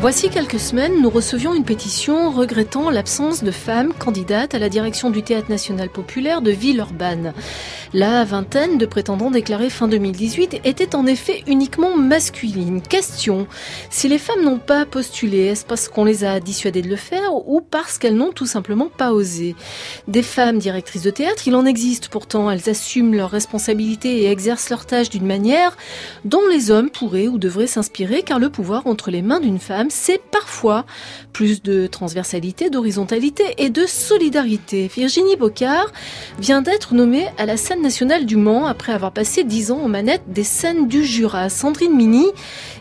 Voici quelques semaines, nous recevions une pétition regrettant l'absence de femmes candidates à la direction du Théâtre national populaire de Villeurbanne. La vingtaine de prétendants déclarés fin 2018 était en effet uniquement masculine. Question, si les femmes n'ont pas postulé, est-ce parce qu'on les a dissuadées de le faire ou parce qu'elles n'ont tout simplement pas osé? Des femmes directrices de théâtre, il en existe pourtant, elles assument leurs responsabilités et exercent leurs tâches d'une manière dont les hommes pourraient ou devraient s'inspirer car le pouvoir entre les mains d'une femme c'est parfois plus de transversalité, d'horizontalité et de solidarité. Virginie Bocard vient d'être nommée à la scène nationale du Mans après avoir passé dix ans aux manettes des scènes du Jura. Sandrine Mini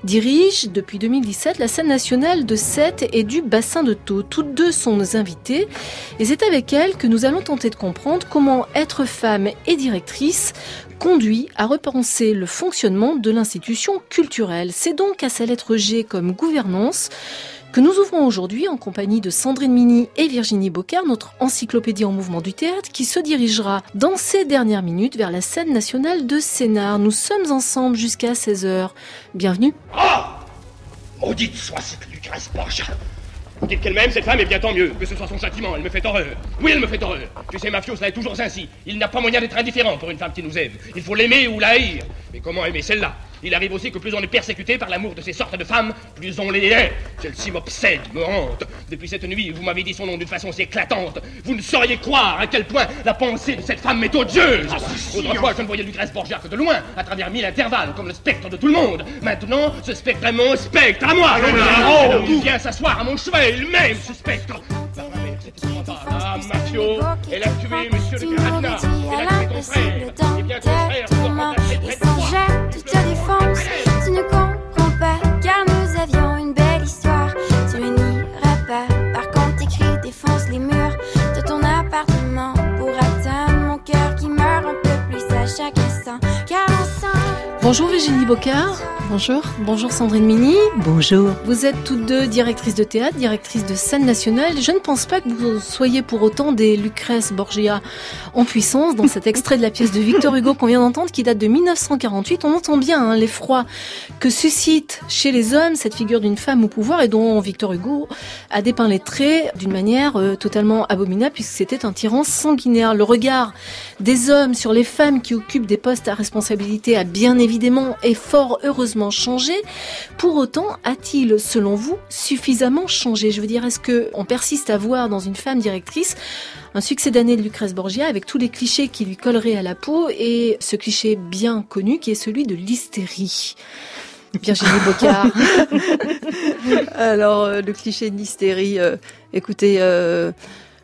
dirige depuis 2017 la scène nationale de Sète et du bassin de Thau. Toutes deux sont nos invitées et c'est avec elles que nous allons tenter de comprendre comment être femme et directrice conduit à repenser le fonctionnement de l'institution culturelle. C'est donc à sa lettre G comme gouvernance que nous ouvrons aujourd'hui en compagnie de Sandrine Mini et Virginie Bocard, notre encyclopédie en mouvement du théâtre, qui se dirigera dans ces dernières minutes vers la scène nationale de Sénart. Nous sommes ensemble jusqu'à 16h. Bienvenue. Ah Maudite soit cette Lucrèce Borgia Dites qu'elle m'aime, cette femme, et bien tant mieux. Que ce soit son châtiment, elle me fait horreur. Oui, elle me fait horreur. Tu sais, Mafio, cela est toujours ainsi. Il n'a pas moyen d'être indifférent pour une femme qui nous aime. Il faut l'aimer ou la haïr. Mais comment aimer celle-là? Il arrive aussi que plus on est persécuté par l'amour de ces sortes de femmes, plus on les hait. Celle-ci m'obsède, me hante. Depuis cette nuit, vous m'avez dit son nom d'une façon si éclatante. Vous ne sauriez croire à quel point la pensée de cette femme m'est odieuse. Ah, Autrefois, je ne voyais Lucrèce Borgia que de loin, à travers mille intervalles, comme le spectre de tout le monde. Maintenant, ce spectre est mon spectre, à moi. Ah, il vient s'asseoir à mon chevet, il m'aime, ce spectre. Ah, Mafio, elle a tué Monsieur le Caravina. Elle a tué ton frère. Et bien ton frère, Bonjour Virginie Bocard. Bonjour. Bonjour Sandrine Mini. Bonjour. Vous êtes toutes deux directrices de théâtre, directrices de scène nationale. Je ne pense pas que vous soyez pour autant des Lucrèce Borgia en puissance dans cet extrait de la pièce de Victor Hugo qu'on vient d'entendre qui date de 1948. On entend bien hein, l'effroi que suscite chez les hommes cette figure d'une femme au pouvoir et dont Victor Hugo a dépeint les traits d'une manière euh, totalement abominable puisque c'était un tyran sanguinaire. Le regard des hommes sur les femmes qui occupent des postes à responsabilité a bien évidemment et fort heureusement changé. Pour autant, a-t-il, selon vous, suffisamment changé? Je veux dire, est-ce que on persiste à voir dans une femme directrice un succès d'année de Lucrèce Borgia avec tous les clichés qui lui colleraient à la peau et ce cliché bien connu qui est celui de l'hystérie? Virginie Bocard. Alors, euh, le cliché de l'hystérie, euh, écoutez, euh,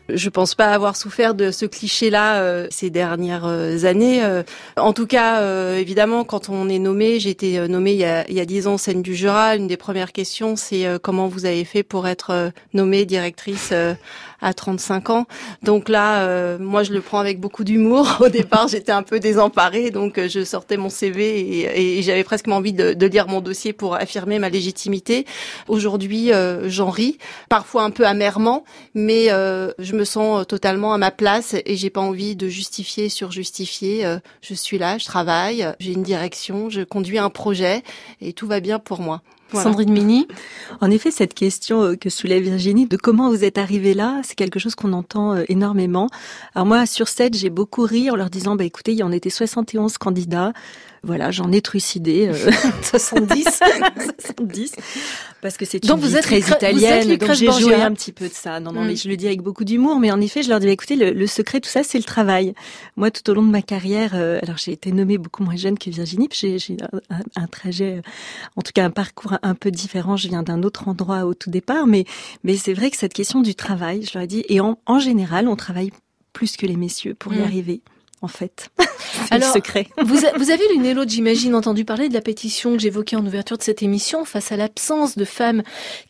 je pense pas avoir souffert de ce cliché-là euh, ces dernières euh, années. Euh. en tout cas, évidemment, quand on est nommé, j'ai été nommée il y a, il y a 10 ans scène du Jura. Une des premières questions, c'est comment vous avez fait pour être nommée directrice à 35 ans. Donc là, euh, moi, je le prends avec beaucoup d'humour. Au départ, j'étais un peu désemparée, donc euh, je sortais mon CV et, j'avais presque envie de, lire mon dossier pour affirmer ma légitimité. Aujourd'hui, euh, j'en ris, parfois un peu amèrement, mais je me sens totalement à ma place et j'ai pas envie de justifier sur justifier. je suis là, je travaille, j'ai une direction, je conduis un projet et tout va bien pour moi. Sandrine Mini. En effet, cette question euh, que soulève Virginie de comment vous êtes arrivée là, c'est quelque chose qu'on entend euh, énormément. Alors moi, sur cette, j'ai beaucoup ri en leur disant, bah écoutez, il y en était 71 candidats. Voilà, j'en ai trucidé 70, 70, parce que c'est une vie très italienne, donc j'ai joué un petit peu de ça. Non, non, mais mm. je le dis avec beaucoup d'humour, mais en effet, je leur dis, bah, écoutez, le, secret, tout ça, c'est le travail. Moi, tout au long de ma carrière, euh, alors j'ai été nommée beaucoup moins jeune que Virginie, j'ai un, un, trajet, en tout cas un parcours un peu différent. Je viens d'un autre endroit au tout départ, mais mais c'est vrai que cette question du travail, je leur ai dit, et en, en général, on travaille plus que les messieurs pour y mm. arriver. En fait. Alors, secret. vous, vous avez l'une et l'autre, j'imagine, entendu parler de la pétition que j'évoquais en ouverture de cette émission. Face à l'absence de femmes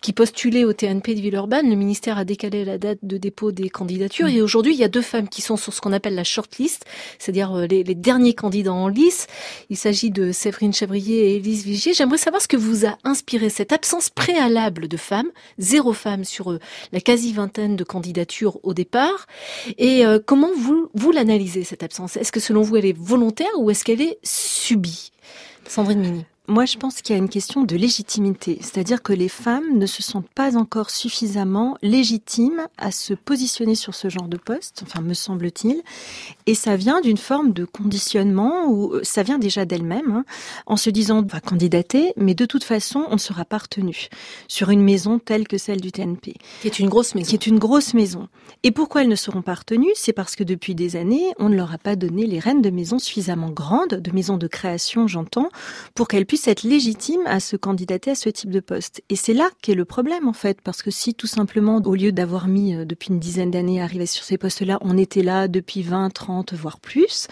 qui postulaient au TNP de Villeurbanne, le ministère a décalé la date de dépôt des candidatures. Et aujourd'hui, il y a deux femmes qui sont sur ce qu'on appelle la shortlist, c'est-à-dire euh, les, les, derniers candidats en lice. Il s'agit de Séverine Chavrier et Élise Vigier. J'aimerais savoir ce que vous a inspiré cette absence préalable de femmes, zéro femme sur euh, la quasi-vingtaine de candidatures au départ. Et euh, comment vous, vous l'analysez, cette absence Est-ce que selon vous, elle est volontaire ou est-ce qu'elle est subie? Sandrine Mini. Moi, je pense qu'il y a une question de légitimité, c'est-à-dire que les femmes ne se sentent pas encore suffisamment légitimes à se positionner sur ce genre de poste, enfin me semble-t-il, et ça vient d'une forme de conditionnement où euh, ça vient déjà d'elle-même, hein, en se disant on va candidater, mais de toute façon on ne sera pas retenu sur une maison telle que celle du TNP, qui est une grosse maison, qui est une grosse maison. Et pourquoi elles ne seront pas retenues? C'est parce que depuis des années, on ne leur a pas donné les rênes de maisons suffisamment grandes, de maisons de création, j'entends, pour qu'elles puissent être légitime à se candidater à ce type de poste. Et c'est là qu'est le problème en fait, parce que si tout simplement, au lieu d'avoir mis euh, depuis une dizaine d'années à arriver sur ces postes-là, on était là depuis 20, 30, voire plus,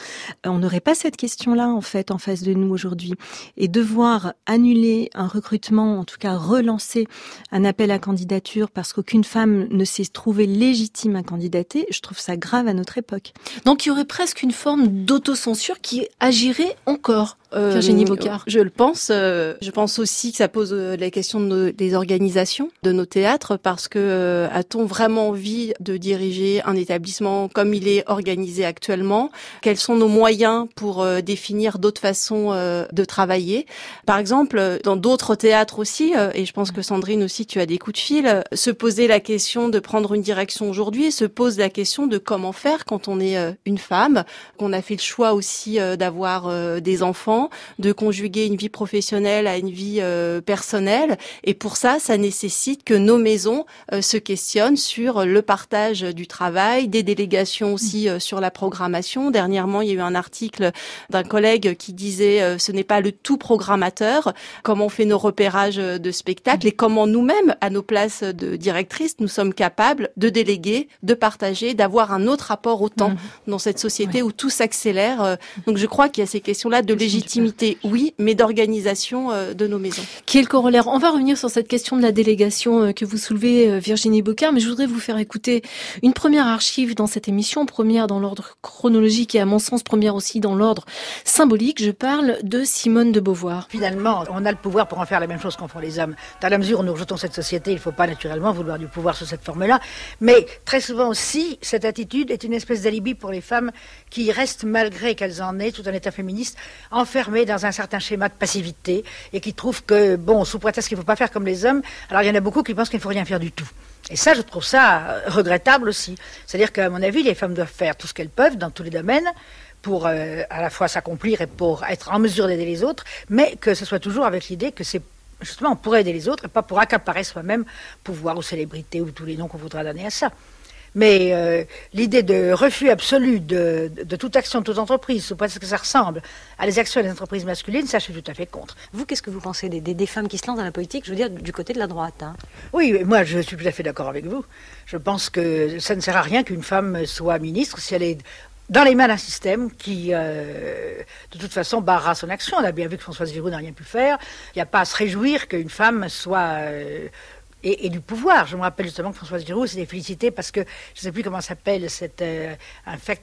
euh, on n'aurait pas cette question-là en fait en face de nous aujourd'hui. Et devoir annuler un recrutement, en tout cas relancer un appel à candidature parce qu'aucune femme ne s'est trouvée légitime à candidater, je trouve ça grave à notre époque. Donc il y aurait presque une forme d'autocensure qui agirait encore euh, Virginie Bocard. Je le pense. Euh, je pense aussi que ça pose euh, la question de des organisations de nos théâtres parce que a-t-on vraiment envie de diriger un établissement comme il est organisé actuellement? Quels sont nos moyens pour définir d'autres façons de travailler? Par exemple, dans d'autres théâtres aussi, et je pense que Sandrine aussi, tu as des coups de fil, se poser la question de prendre une direction aujourd'hui, se pose la question de comment faire quand on est une femme, qu'on a fait le choix aussi d'avoir des enfants de conjuguer une vie professionnelle à une vie euh, personnelle. Et pour ça, ça nécessite que nos maisons euh, se questionnent sur le partage du travail, des délégations aussi euh, sur la programmation. Dernièrement, il y a eu un article d'un collègue qui disait ce n'est pas le tout programmateur, comment on fait nos repérages de spectacles et comment nous-mêmes, à nos places de directrices, nous sommes capables de déléguer, de partager, d'avoir un autre rapport au temps mmh. dans cette société où tout s'accélère. Donc je crois qu'il y a ces questions-là de légitimité oui, mais d'organisation euh, de nos maisons. Qui est le corollaire On va revenir sur cette question de la délégation euh, que vous soulevez, euh, Virginie Bocard, mais je voudrais vous faire écouter une première archive dans cette émission, première dans l'ordre chronologique et à mon sens première aussi dans l'ordre symbolique. Je parle de Simone de Beauvoir. Finalement, on a le pouvoir pour en faire la même chose qu'en font les hommes. Dans la mesure où nous rejetons cette société, il ne faut pas naturellement vouloir du pouvoir sous cette forme-là. Mais très souvent aussi, cette attitude est une espèce d'alibi pour les femmes qui restent, malgré qu'elles en aient tout un état féministe, enfermées dans un certain schéma de passivité et qui trouvent que, bon, sous prétexte qu'il ne faut pas faire comme les hommes, alors il y en a beaucoup qui pensent qu'il ne faut rien faire du tout. Et ça, je trouve ça euh, regrettable aussi. C'est-à-dire qu'à mon avis, les femmes doivent faire tout ce qu'elles peuvent dans tous les domaines pour euh, à la fois s'accomplir et pour être en mesure d'aider les autres, mais que ce soit toujours avec l'idée que c'est justement pour aider les autres et pas pour accaparer soi-même pouvoir ou célébrité ou tous les noms qu'on voudra donner à ça. Mais euh, l'idée de refus absolu de, toute action de toute entreprise, sous prétexte que ça ressemble à les actions des entreprises masculines, ça je suis tout à fait contre. Vous, qu'est-ce que vous pensez des, des, femmes qui se lancent dans la politique, je veux dire, du côté de la droite hein? Oui, moi je suis tout à fait d'accord avec vous. Je pense que ça ne sert à rien qu'une femme soit ministre si elle est dans les mains d'un système qui, euh, de toute façon, barra son action. On a bien vu que Françoise Giroud n'a rien pu faire. Il n'y a pas à se réjouir qu'une femme soit euh, et, du pouvoir. Je me rappelle justement que Françoise Giroud s'était félicitée parce que, je ne sais plus comment s'appelle cette euh,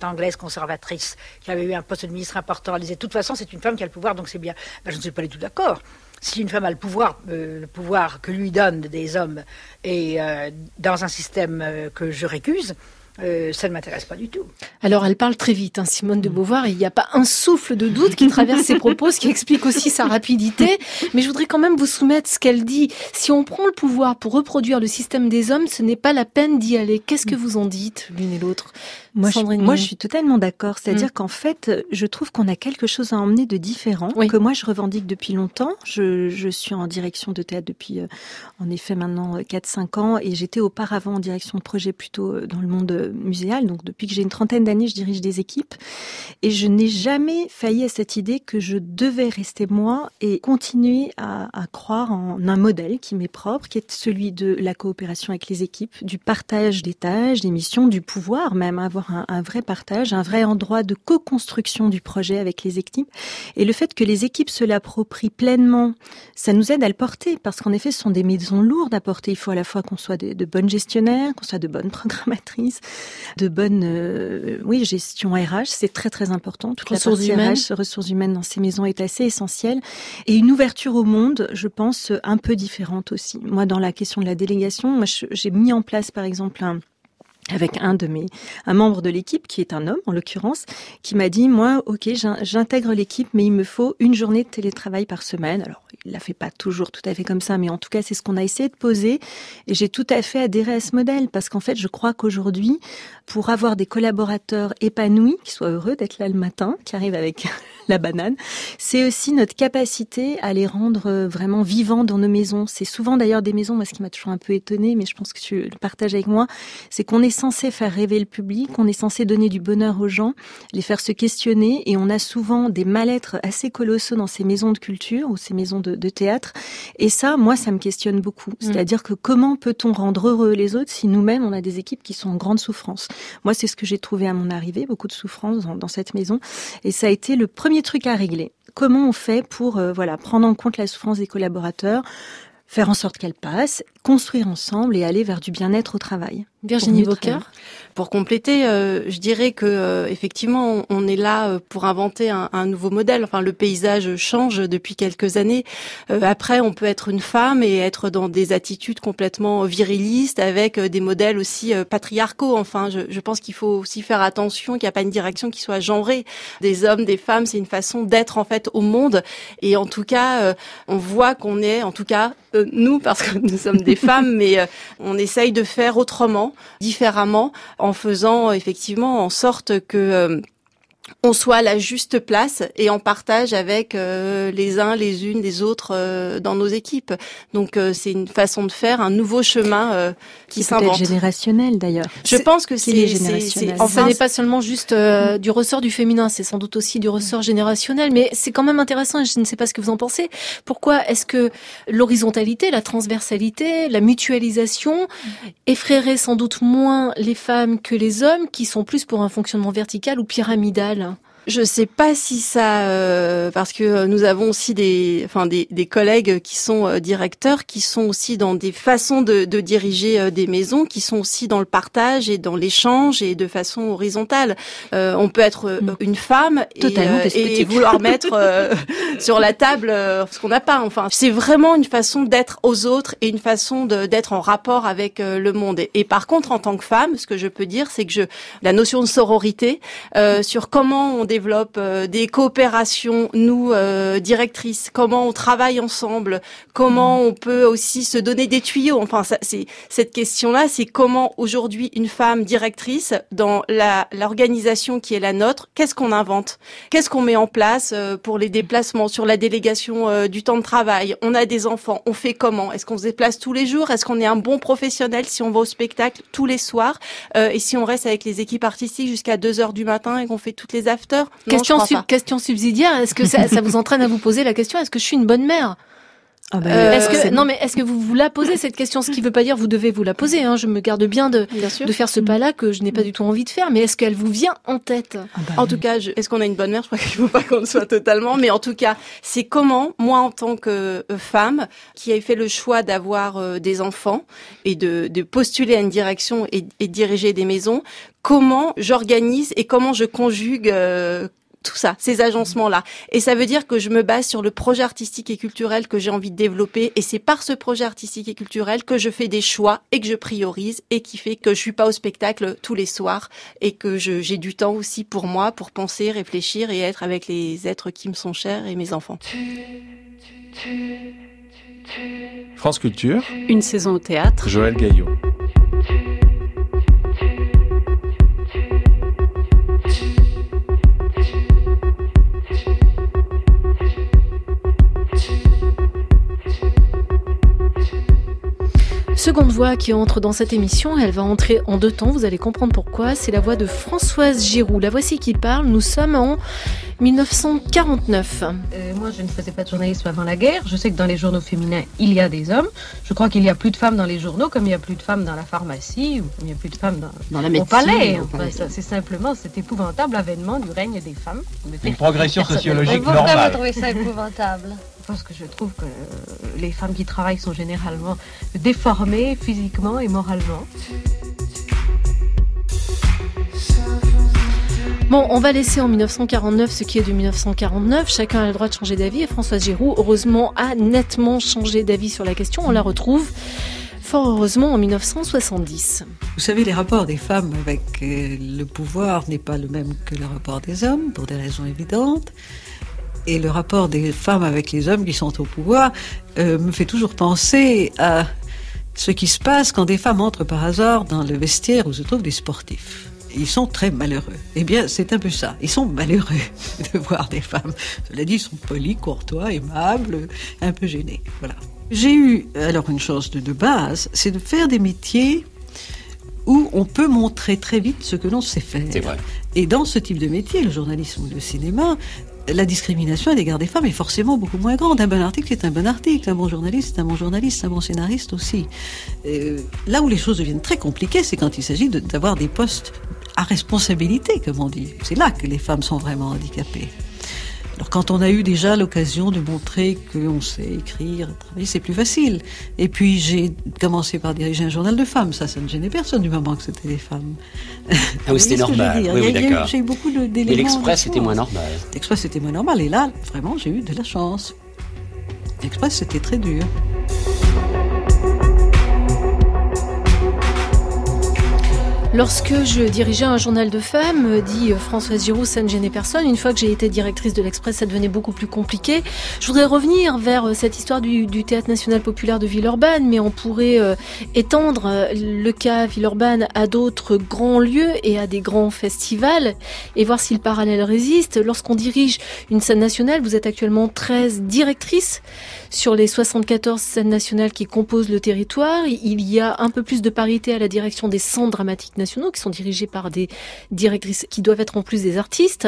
anglaise conservatrice qui avait eu un poste de ministre important. Elle disait, de toute façon, c'est une femme qui a le pouvoir, donc c'est bien. Ben, je ne suis pas du tout d'accord. Si une femme a le pouvoir, euh, le pouvoir que lui donnent des hommes, et euh, dans un système que je récuse, euh, ça ne m'intéresse pas du tout. Alors elle parle très vite, hein, Simone de Beauvoir, il n'y a pas un souffle de doute qui traverse ses propos, ce qui explique aussi sa rapidité. Mais je voudrais quand même vous soumettre ce qu'elle dit. Si on prend le pouvoir pour reproduire le système des hommes, ce n'est pas la peine d'y aller. Qu'est-ce que vous en dites l'une et l'autre? Moi je, moi, je suis totalement d'accord. C'est-à-dire mm. qu'en fait, je trouve qu'on a quelque chose à emmener de différent, que moi, je revendique depuis longtemps. Je, je suis en direction de théâtre depuis, euh, en effet, maintenant 4-5 euh, ans, et j'étais auparavant en direction de projet plutôt dans le monde muséale. Donc depuis que j'ai une trentaine d'années, je dirige des équipes. Et je n'ai jamais failli à cette idée que je devais rester moi et continuer à, à croire en un modèle qui m'est propre, qui est celui de la coopération avec les équipes, du partage des tâches, des missions, du pouvoir même, avoir avoir un, un vrai partage, un vrai endroit de co-construction du projet avec les équipes. Et le fait que les équipes se l'approprient pleinement, ça nous aide à le porter parce qu'en effet, ce sont des maisons lourdes à porter. Il faut à la fois qu'on soit de, de bonnes gestionnaires, qu'on soit de bonnes programmatrices, de bonnes, euh, oui, gestion RH, c'est très très important. Toute ressources la humaines. RH, ressources humaines dans ces maisons est assez essentielle. Et une ouverture au monde, je pense, un peu différente aussi. Moi, dans la question de la délégation, moi, j'ai mis en place, par exemple, un avec un de mes, un membre de l'équipe qui est un homme en l'occurrence, qui m'a dit moi, ok, j'intègre l'équipe, mais il me faut une journée de télétravail par semaine. Alors, il la fait pas toujours tout à fait comme ça, mais en tout cas, c'est ce qu'on a essayé de poser. Et j'ai tout à fait adhéré à ce modèle parce qu'en fait, je crois qu'aujourd'hui, pour avoir des collaborateurs épanouis, qui soient heureux d'être là le matin, qui arrivent avec la banane, c'est aussi notre capacité à les rendre euh, vraiment vivants dans nos maisons. C'est souvent d'ailleurs des maisons, moi, ce qui m'a toujours un peu étonné, mais je pense que tu le partages avec moi, c'est qu'on est censé faire rêver le public, on est censé donner du bonheur aux gens, les faire se questionner, et on a souvent des mal-être assez colossaux dans ces maisons de culture ou ces maisons de, de théâtre. Et ça, moi, ça me questionne beaucoup. Mm. C'est-à-dire que comment peut-on rendre heureux les autres si nous-mêmes, on a des équipes qui sont en grande souffrance? Moi, c'est ce que j'ai trouvé à mon arrivée, beaucoup de souffrance dans, dans cette maison. Et ça a été le premier truc à régler comment on fait pour euh, voilà prendre en compte la souffrance des collaborateurs, faire en sorte qu'elle passe, construire ensemble et aller vers du bien-être au travail. Virginie Bocard Pour compléter, euh, je dirais que euh, effectivement, on, est là euh, pour inventer un, un, nouveau modèle. Enfin, le paysage change depuis quelques années. après, on peut être une femme et être dans des attitudes complètement virilistes, avec des modèles aussi patriarcaux. Enfin, je, je pense qu'il faut aussi faire attention qu'il n'y a pas une direction qui soit genrée. Des hommes, des femmes, c'est une façon d'être en fait au monde. Et en tout cas, on voit qu'on est, en tout cas, euh, nous, parce que nous sommes des femmes, mais euh, on essaye de faire autrement, différemment, en faisant effectivement en sorte que on soit à la juste place et en partage avec euh, les uns, les unes, les autres euh, dans nos équipes. Donc euh, c'est une façon de faire un nouveau chemin qui s'invente. générationnel d'ailleurs. Je pense que c'est générationnel. Enfin, ce n'est pas seulement juste du ressort du féminin, c'est sans doute aussi du ressort générationnel. Mais c'est quand même intéressant. Et je ne sais pas ce que vous en pensez. Pourquoi est-ce que l'horizontalité, la transversalité, la mutualisation effraierait sans doute moins les femmes que les hommes, qui sont plus pour un fonctionnement vertical ou pyramidal? know, Je sais pas si ça, euh, parce que nous avons aussi des, enfin des, des collègues qui sont euh, directeurs, qui sont aussi dans des façons de, de diriger euh, des maisons, qui sont aussi dans le partage et dans l'échange et de façon horizontale. on peut être mm. une femme et, et vouloir mettre sur la table ce qu'on n'a pas. Enfin, c'est vraiment une façon d'être aux autres et une façon d'être en rapport avec le monde. Et, et, par contre, en tant que femme, ce que je peux dire, c'est que je, la notion de sororité sur comment on développe euh, des coopérations, nous, euh, directrices, comment on travaille ensemble, comment on peut aussi se donner des tuyaux. Enfin, c'est cette question-là, c'est comment aujourd'hui une femme directrice dans l'organisation qui est la nôtre, qu'est-ce qu'on invente, qu'est-ce qu'on met en place euh, pour les déplacements sur la délégation du temps de travail? On a des enfants, on fait comment? Est-ce qu'on se déplace tous les jours? Est-ce qu'on est un bon professionnel si on va au spectacle tous les soirs? Et si on reste avec les équipes artistiques jusqu'à 2 heures du matin et qu'on fait toutes les afters question, question subsidiaire, est-ce que ça, ça vous entraîne à vous poser la question, est-ce que je suis une bonne mère? Ah bah, euh, est-ce que non mais est-ce que vous vous la posez cette question? Ce qui veut pas dire vous devez vous la poser. Hein. Je me garde bien de de faire ce pas-là que je n'ai pas du tout envie de faire. Mais est-ce qu'elle vous vient en tête? Ah bah En tout cas, est-ce qu'on a une bonne mère? Je crois qu'il faut pas qu'on le soit totalement. Mais en tout cas, c'est comment moi en tant que euh, femme qui a fait le choix d'avoir euh, des enfants et de, de postuler à une direction et, et diriger des maisons, comment j'organise et comment je conjugue tout ça, ces agencements-là. Et ça veut dire que je me base sur le projet artistique et culturel que j'ai envie de développer. Et c'est par ce projet artistique et culturel que je fais des choix et que je priorise et qui fait que je suis pas au spectacle tous les soirs et que j'ai du temps aussi pour moi, pour penser, réfléchir et être avec les êtres qui me sont chers et mes enfants. France Culture. Une saison au théâtre. Joël Gaillot. Seconde voix qui entre dans cette émission, elle va entrer en deux temps, vous allez comprendre pourquoi. C'est la voix de Françoise Giroud. La voici qui parle. Nous sommes en 1949. Euh, moi, je ne faisais pas de journalisme avant la guerre. Je sais que dans les journaux féminins, il y a des hommes. Je crois qu'il y a plus de femmes dans les journaux, comme il y a plus de femmes dans la pharmacie, ou comme il y a plus de femmes dans, la médecine, au palais. c'est simplement cet épouvantable avènement du règne des femmes. Une progression sociologique normale. Vous trouvez ça épouvantable Parce que je trouve que les femmes qui travaillent sont généralement déformées physiquement et moralement. Bon, on va laisser en 1949 ce qui est de 1949. Chacun a le droit de changer d'avis et Françoise Giroud, heureusement, a nettement changé d'avis sur la question. On la retrouve fort heureusement en 1970. Vous savez, les rapports des femmes avec euh, le pouvoir n'est pas le même que le rapport des hommes, pour des raisons évidentes. Et le rapport des femmes avec les hommes qui sont au pouvoir euh, me fait toujours penser à ce qui se passe quand des femmes entrent par hasard dans le vestiaire où se trouvent des sportifs ils sont très malheureux. Eh bien, c'est un peu ça. Ils sont malheureux de voir des femmes. Cela dit, ils sont polis, courtois, aimables, un peu gênés. Voilà. J'ai eu alors une de, de base, c'est de faire des métiers où on peut montrer très vite ce que l'on sait faire. C'est vrai. Et dans ce type de métier, le journalisme ou le cinéma, la discrimination à l'égard des femmes est forcément beaucoup moins grande. Un bon article est un bon article, un bon journaliste est un bon journaliste, un bon scénariste aussi. Euh, là où les choses deviennent très compliquées, c'est quand il s'agit d'avoir des postes à responsabilité, comme on dit. C'est là que les femmes sont vraiment handicapées. Alors quand on a eu déjà l'occasion de montrer qu'on sait écrire, travailler, c'est plus facile. Et puis j'ai commencé par diriger un journal de femmes, ça, ça ne gênait personne du moment que c'était des femmes. Ah oui, c'était normal. Oui, oui, d'accord. J'ai eu beaucoup d'éléments. Et l'Express, c'était moins normal. L'Express, c'était moins normal. Et là, vraiment, j'ai eu de la chance. L'Express, c'était très dur. Lorsque je dirigeais un journal de femmes, dit Françoise Giroud, ça ne gênait personne. Une fois que j'ai été directrice de l'Express, ça devenait beaucoup plus compliqué. Je voudrais revenir vers cette histoire du, Théâtre National Populaire de Villeurbanne, mais on pourrait euh, étendre euh, le cas Villeurbanne à d'autres grands lieux et à des grands festivals et voir si le parallèle résiste. Lorsqu'on dirige une scène nationale, vous êtes actuellement 13 directrices sur les 74 scènes nationales qui composent le territoire. Il y a un peu plus de parité à la direction des centres dramatiques qui sont dirigés par des directrices qui doivent être en plus des artistes.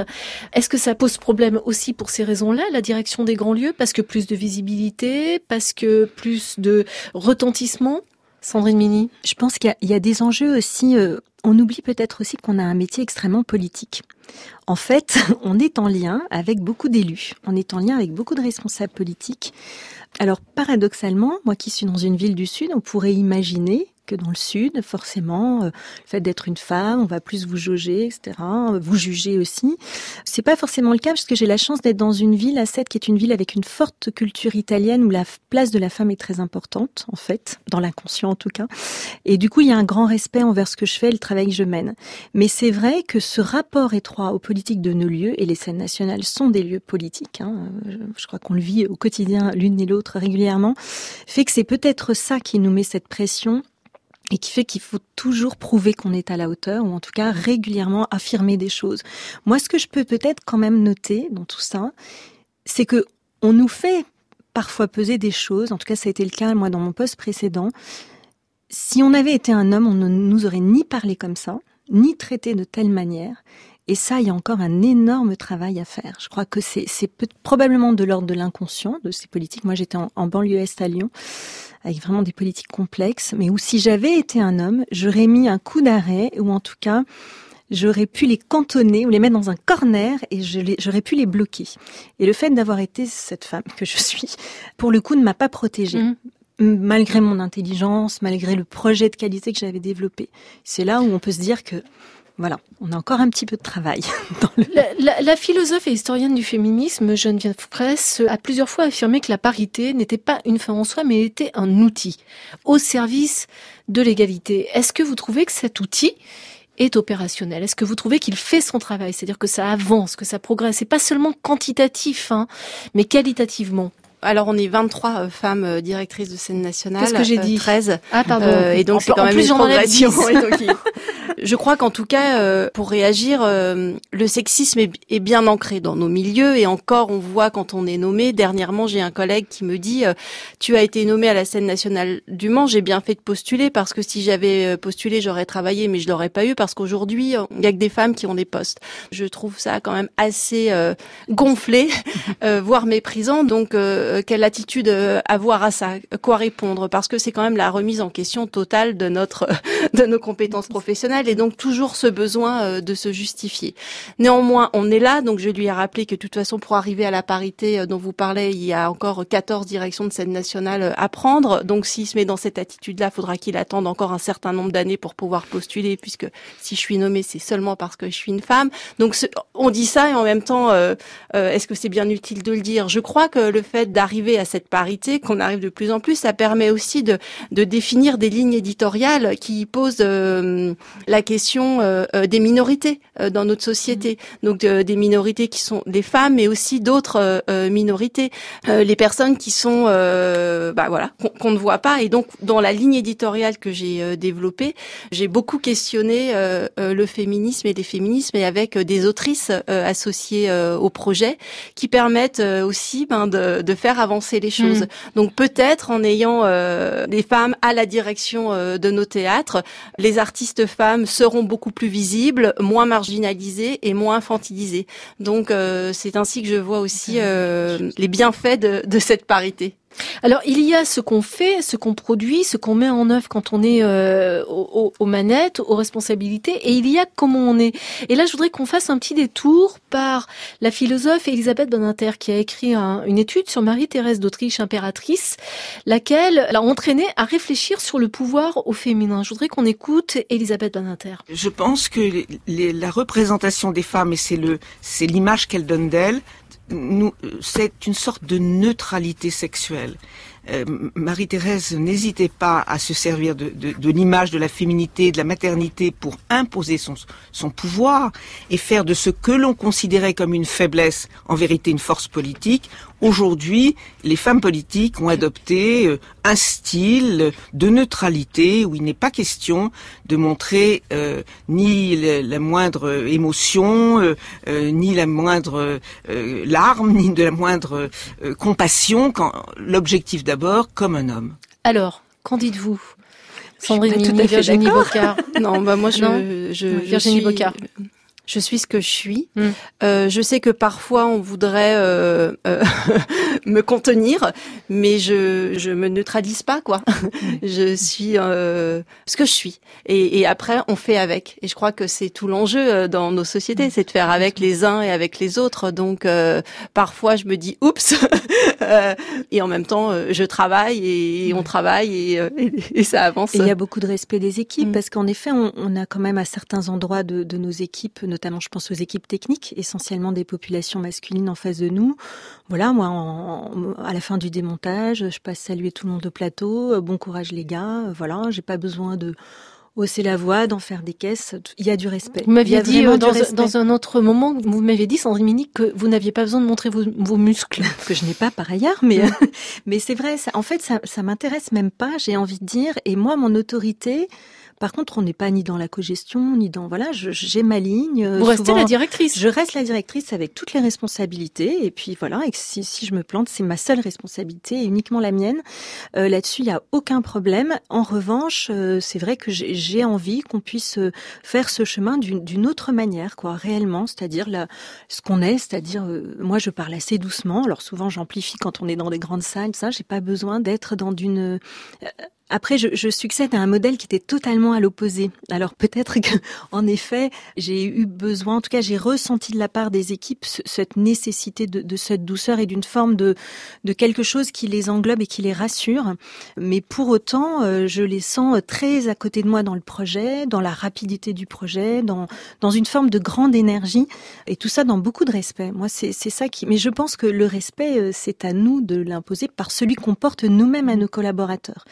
Est-ce que ça pose problème aussi pour ces raisons-là, la direction des grands lieux? Parce que plus de visibilité, parce que plus de retentissement? Sandrine Mini? Je pense qu'il y, a des enjeux aussi. Euh, on oublie peut-être aussi qu'on a un métier extrêmement politique. En fait, on est en lien avec beaucoup d'élus, on est en lien avec beaucoup de responsables politiques. Alors paradoxalement, moi qui suis dans une ville du Sud, on pourrait imaginer que dans le sud, forcément, euh, le fait d'être une femme, on va plus vous jauger, etc., vous juger aussi. C'est pas forcément le cas parce que j'ai la chance d'être dans une ville à Sète qui est une ville avec une forte culture italienne où la place de la femme est très importante, en fait, dans l'inconscient en tout cas. Et du coup, il y a un grand respect envers ce que je fais, le travail que je mène. Mais c'est vrai que ce rapport étroit aux politiques de nos lieux et les scènes nationales sont des lieux politiques. Hein, je crois qu'on le vit au quotidien l'une et l'autre régulièrement, fait que c'est peut-être ça qui nous met cette pression et qui fait qu'il faut toujours prouver qu'on est à la hauteur, ou en tout cas régulièrement affirmer des choses. Moi, ce que je peux peut-être quand même noter dans tout ça, c'est que on nous fait parfois peser des choses, en tout cas ça a été le cas moi dans mon poste précédent. Si on avait été un homme, on ne nous aurait ni parlé comme ça, ni traité de telle manière. Et ça, il y a encore un énorme travail à faire. Je crois que c'est probablement de l'ordre de l'inconscient de ces politiques. Moi, j'étais en, en banlieue est à Lyon avec vraiment des politiques complexes, mais où si j'avais été un homme, j'aurais mis un coup d'arrêt, ou en tout cas, j'aurais pu les cantonner ou les mettre dans un corner et j'aurais pu les bloquer. Et le fait d'avoir été cette femme que je suis, pour le coup, ne m'a pas protégée. Mmh. malgré mon intelligence, malgré le projet de qualité que j'avais développé. C'est là où on peut se dire que voilà, on a encore un petit peu de travail. la, philosophe et historienne du féminisme, Geneviève Presse, a plusieurs fois affirmé que la parité n'était pas une fin en soi, mais était un outil au service de l'égalité. Est-ce que vous trouvez que cet outil est opérationnel? Est-ce que vous trouvez qu'il fait son travail? C'est-à-dire que ça avance, que ça progresse C'est pas seulement quantitatif, hein, mais qualitativement alors on est 23 euh, femmes euh, directrices de scène nationale. Qu'est-ce que j'ai dit? 13. Ah pardon. Euh, et donc c'est quand même plus une progression. Je crois qu'en tout cas, euh, pour réagir, euh, le sexisme est, bien ancré dans nos milieux et encore, on voit quand on est nommé. Dernièrement, j'ai un collègue qui me dit euh, "Tu as été nommé à la scène nationale du Mans, j'ai bien fait de postuler parce que si j'avais postulé, j'aurais travaillé, mais je l'aurais pas eu parce qu'aujourd'hui, il y a que des femmes qui ont des postes." Je trouve ça quand même assez gonflé, voire méprisant. Donc, quelle attitude avoir à ça? Quoi répondre? Parce que c'est quand même la remise en question totale de notre de nos compétences professionnelles donc toujours ce besoin euh, de se justifier. Néanmoins, on est là, donc je lui ai rappelé que de toute façon, pour arriver à la parité euh, dont vous parlez, il y a encore 14 directions de scène nationale euh, à prendre. Donc s'il se met dans cette attitude-là, faudra qu'il attende encore un certain nombre d'années pour pouvoir postuler, puisque si je suis nommée, c'est seulement parce que je suis une femme. Donc on dit ça et en même temps, est-ce que c'est bien utile de le dire? Je crois que le fait d'arriver à cette parité, qu'on arrive de plus en plus, ça permet aussi de, de définir des lignes éditoriales qui posent la question euh, euh, des minorités euh, dans notre société. Mm. Donc des minorités qui sont des femmes, mais aussi d'autres minorités, les personnes qui sont, bah voilà, qu'on ne voit pas. Et donc dans la ligne éditoriale que j'ai développée, j'ai beaucoup questionné le féminisme et les féminismes, et avec des autrices associées au projet, qui permettent aussi ben, de, de, faire avancer les choses. Mm. Donc peut-être en ayant des femmes à la direction de nos théâtres, les artistes femmes seront beaucoup plus visibles, moins marginalisées et moins infantilisées. Donc euh, c'est ainsi que je vois aussi euh, les bienfaits de, de cette parité. Alors il y a ce qu'on fait, ce qu'on produit, ce qu'on met en œuvre quand on est euh, aux, manettes, aux responsabilités, et il y a comment on est. Et là, je voudrais qu'on fasse un petit détour par la philosophe Elisabeth Boninter qui a écrit une étude sur Marie-Thérèse d'Autriche, impératrice, laquelle l'a entraînée à réfléchir sur le pouvoir au féminin. Je voudrais qu'on écoute Elisabeth Boninter. Je pense que la représentation des femmes, et c'est l'image qu'elle donne d'elles, c'est une sorte de neutralité sexuelle. Euh, Marie-Thérèse n'hésitait pas à se servir de, l'image de la féminité, de la maternité pour imposer son, pouvoir et faire de ce que l'on considérait comme une faiblesse en vérité une force politique. Aujourd'hui, les femmes politiques ont adopté euh, un style de neutralité où il n'est pas question de montrer euh, ni la, moindre émotion, ni la moindre larme, ni de la moindre compassion l'objectif d'abord comme un homme. Alors, qu'en dites-vous? Sandrine Virginie Bocard. Non, bah moi je, je, Virginie Bocard je suis ce que je suis. Mm. Euh, je sais que parfois on voudrait euh, euh, me contenir, mais je je me neutralise pas quoi. je suis ce que je suis. Et, et, après on fait avec. Et je crois que c'est tout l'enjeu dans nos sociétés, c'est de faire avec les uns et avec les autres. Donc parfois je me dis oups, et en même temps je travaille et, on travaille et, et, ça avance. Il y a beaucoup de respect des équipes mm. parce qu'en effet on, on, a quand même à certains endroits de, de nos équipes notamment je pense aux équipes techniques, essentiellement des populations masculines en face de nous. Voilà, moi, à la fin du démontage, je passe saluer tout le monde au plateau. Euh, bon courage les gars. Euh, voilà, j'ai pas besoin de hausser la voix, d'en faire des caisses. Il y a du respect. Vous m'aviez dit euh, dans, un autre moment, vous m'aviez dit, Sandrine Mini, que vous n'aviez pas besoin de montrer vos, muscles. que je n'ai pas par ailleurs, mais mais c'est vrai. Ça, en fait, ça, ça m'intéresse même pas. J'ai envie de dire. Et moi, mon autorité. Par contre, on n'est pas ni dans la cogestion, ni dans voilà, j'ai ma ligne. Vous restez la directrice. Je reste la directrice avec toutes les responsabilités. Et puis voilà, et si, si je me plante, c'est ma seule responsabilité et uniquement la mienne. Euh, Là-dessus, il n'y a aucun problème. En revanche, euh, c'est vrai que j'ai envie qu'on puisse euh, faire ce chemin d'une autre manière, quoi, réellement, c'est-à-dire ce qu'on est, c'est-à-dire euh, moi, je parle assez doucement. Alors souvent, j'amplifie quand on est dans des grandes salles. Ça, j'ai pas besoin d'être dans d'une après, je, succède à un modèle qui était totalement à l'opposé. Alors peut-être que, en effet, j'ai eu besoin, en tout cas, j'ai ressenti de la part des équipes cette nécessité de, cette douceur et d'une forme de, quelque chose qui les englobe et qui les rassure. Mais pour autant, euh, je les sens très à côté de moi dans le projet, dans la rapidité du projet, dans, une forme de grande énergie et tout ça dans beaucoup de respect. Moi, c'est ça qui. Mais je pense que le respect, euh, c'est à nous de l'imposer par celui qu'on porte nous-mêmes à nos collaborateurs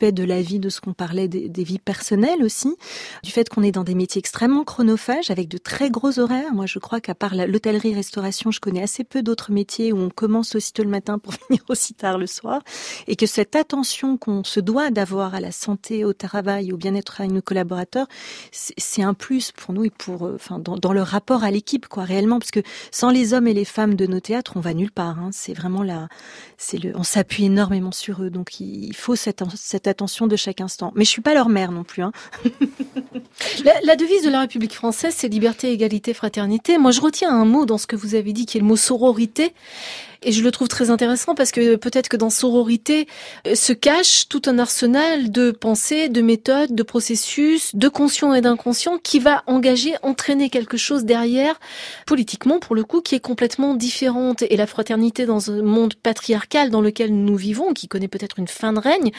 de la vie, de ce qu'on parlait des, vies personnelles aussi, du fait qu'on est dans des métiers extrêmement chronophages avec de très gros horaires. Moi, je crois qu'à part l'hôtellerie-restauration, je connais assez peu d'autres métiers où on commence aussitôt le matin pour finir aussi tard le soir, et que cette attention qu'on se doit d'avoir à la santé, au travail, au bien-être à nos collaborateurs, c'est un plus pour nous et pour, euh, enfin, dans, dans le rapport à l'équipe, quoi, réellement, parce que sans les hommes et les femmes de nos théâtres, on va nulle part. Hein. C'est vraiment là, c'est le, on s'appuie énormément sur eux, donc il faut cette, cette attention de chaque instant. Mais je suis pas leur mère non plus. Hein. la, la, devise de la République française, c'est liberté, égalité, fraternité. Moi, je retiens un mot dans ce que vous avez dit, qui est le mot sororité. Et je le trouve très intéressant parce que peut-être que dans sororité euh, se cache tout un arsenal de pensées, de méthodes, de processus, de conscient et d'inconscient qui va engager, entraîner quelque chose derrière, politiquement pour le coup, qui est complètement différente. Et la fraternité dans un monde patriarcal dans lequel nous vivons, qui connaît peut-être une fin de règne,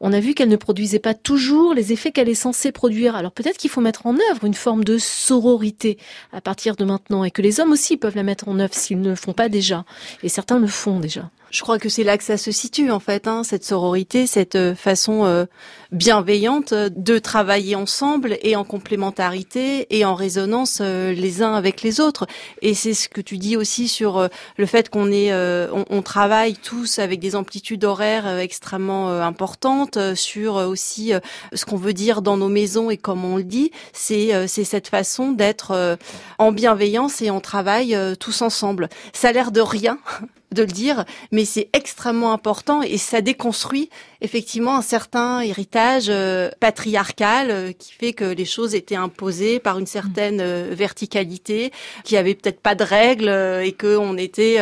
on a vu qu'elle ne produisait pas toujours les effets qu'elle est censée produire. Alors peut-être qu'il faut mettre en œuvre une forme de sororité à partir de maintenant et que les hommes aussi peuvent la mettre en œuvre s'ils ne le font pas déjà. Et le font déjà. Je crois que c'est là que ça se situe en fait, hein, cette sororité, cette euh, façon euh, bienveillante euh, de travailler ensemble et en complémentarité et en résonance les uns avec les autres. Et c'est ce que tu dis aussi sur le fait qu'on est, on, on, travaille tous avec des amplitudes horaires extrêmement importantes sur aussi ce qu'on veut dire dans nos maisons et comme on le dit. C'est c'est cette façon d'être en bienveillance et en travail tous ensemble. Ça a l'air de rien de le dire, mais c'est extrêmement important et ça déconstruit effectivement un certain héritage euh, patriarcal euh, qui fait que les choses étaient imposées par une certaine euh, verticalité, qui avait peut-être pas de règles et que on était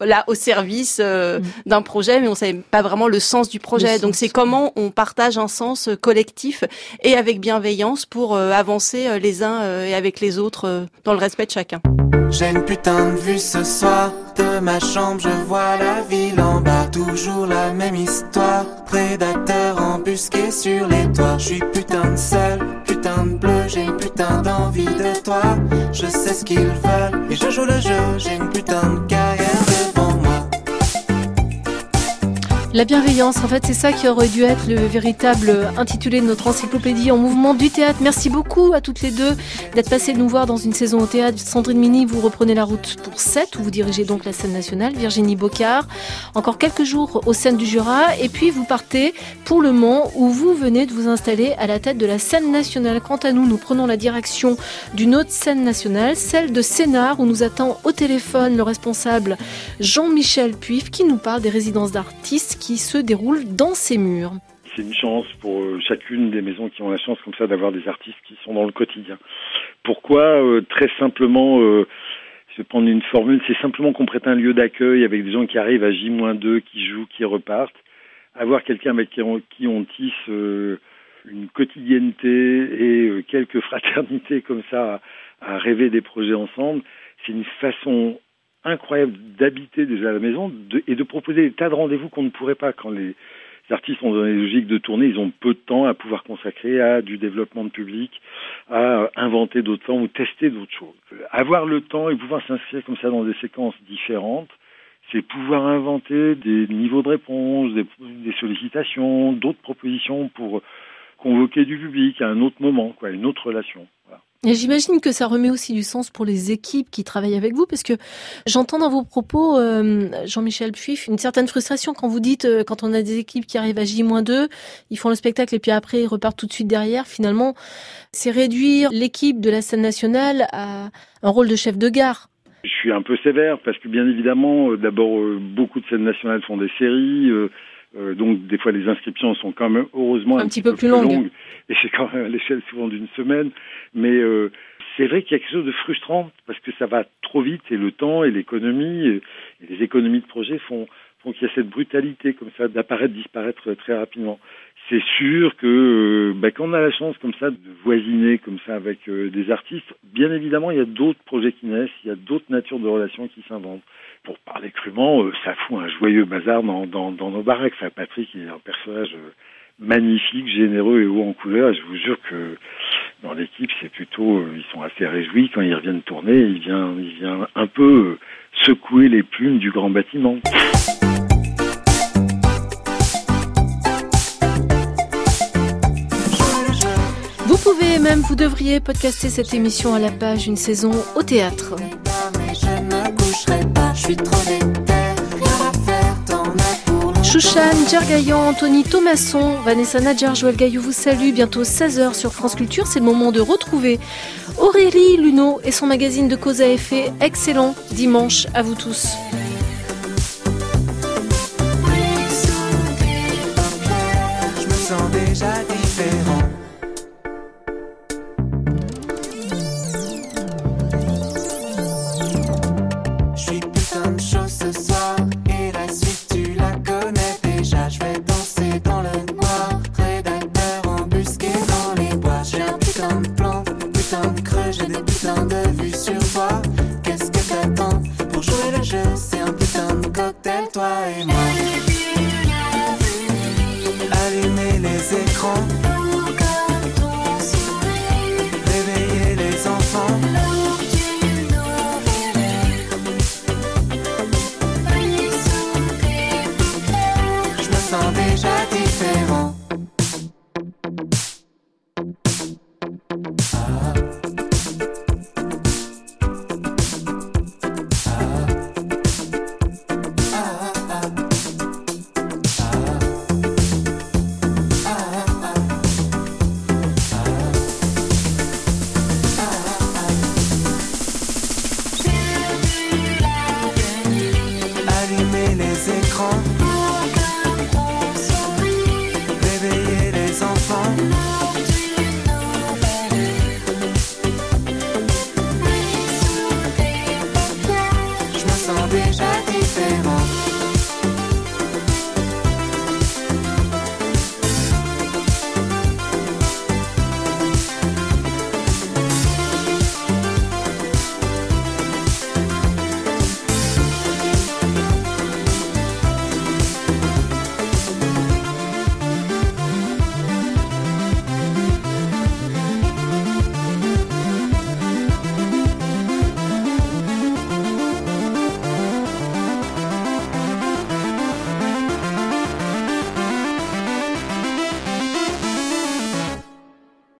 là au service d'un projet, mais on savait pas vraiment le sens du projet. Donc c'est comment on partage un sens collectif et avec bienveillance pour avancer les uns et avec les autres dans le respect de chacun. J'ai une putain de vue ce soir de ma chambre, je vois la ville en bas, toujours la même histoire. Prédateur embusqué sur les toits, je suis putain de seul, putain de bleu, j'ai une putain d'envie de toi. Je sais ce qu'ils veulent et je joue le jeu, j'ai une putain de carrière moi. La bienveillance, en fait, c'est ça qui aurait dû être le véritable intitulé de notre encyclopédie en mouvement du théâtre. Merci beaucoup à toutes les deux d'être passées nous voir dans une saison au théâtre. Sandrine Mini, vous reprenez la route pour 7, où vous dirigez donc la scène nationale. Virginie Bocard, encore quelques jours au scène du Jura. Et puis vous partez pour Le Mans, où vous venez de vous installer à la tête de la scène nationale. Quant à nous, nous prenons la direction d'une autre scène nationale, celle de Sénart, où nous attend au téléphone le responsable Jean-Michel Puif, qui nous parle des résidences d'artistes qui se déroule dans ces murs. C'est une chance pour euh, chacune des maisons qui ont la chance comme ça d'avoir des artistes qui sont dans le quotidien. Pourquoi euh, Très simplement, euh, je vais prendre une formule, c'est simplement qu'on prête un lieu d'accueil avec des gens qui arrivent à J-2, qui jouent, qui repartent. Avoir quelqu'un avec qui on, tisse une quotidienneté et quelques fraternités comme ça à rêver des projets ensemble, c'est une façon incroyable d'habiter déjà la maison et de proposer des tas de rendez-vous qu'on ne pourrait pas quand les artistes ont dans les logiques de tournée, ils ont peu de temps à pouvoir consacrer à du développement de public, à inventer d'autres formes ou tester d'autres choses. Avoir le temps et pouvoir s'inscrire comme ça dans des séquences différentes, c'est pouvoir inventer des niveaux de réponse, des, des sollicitations, d'autres propositions pour convoquer du public à un autre moment, quoi, une autre relation. Et j'imagine que ça remet aussi du sens pour les équipes qui travaillent avec vous, parce que j'entends dans vos propos, euh, Jean-Michel Puif, une certaine frustration quand vous dites, euh, quand on a des équipes qui arrivent à J-2, ils font le spectacle et puis après ils repartent tout de suite derrière. Finalement, c'est réduire l'équipe de la scène nationale à un rôle de chef de gare. Je suis un peu sévère parce que bien évidemment, euh, d'abord, beaucoup de scènes nationales font des séries. Euh, donc des fois les inscriptions sont quand même heureusement un, un petit, peu, peu plus longues. longues. et c'est quand même à l'échelle souvent d'une semaine. Mais euh, c'est vrai qu'il y a quelque chose de frustrant parce que ça va trop vite et le temps et l'économie et, les économies de projet font font qu'il y a cette brutalité comme ça d'apparaître disparaître très rapidement. C'est sûr que euh, bah, quand on a la chance comme ça de voisiner comme ça avec euh, des artistes, bien évidemment il y a d'autres projets qui naissent, il y a d'autres natures de relations qui s'inventent pour parler crûment, euh, ça fout un joyeux bazar dans, nos baraques. Patrick est un personnage euh, magnifique, généreux et haut en couleur. Je vous jure que dans l'équipe, c'est plutôt, euh, ils sont assez réjouis quand ils reviennent tourner. Il vient, il vient un peu secouer les plumes du grand bâtiment. Vous pouvez même, vous devriez podcaster cette émission à la page Une saison au théâtre. Je me coucherai pas. Chouchan, Djergayan, Anthony Thomasson, Vanessa Nadjar, Joël Gaillou vous salue. Bientôt 16h sur France Culture. C'est le moment de retrouver Aurélie Luneau et son magazine de cause à effet. Excellent dimanche à vous tous. Écrans.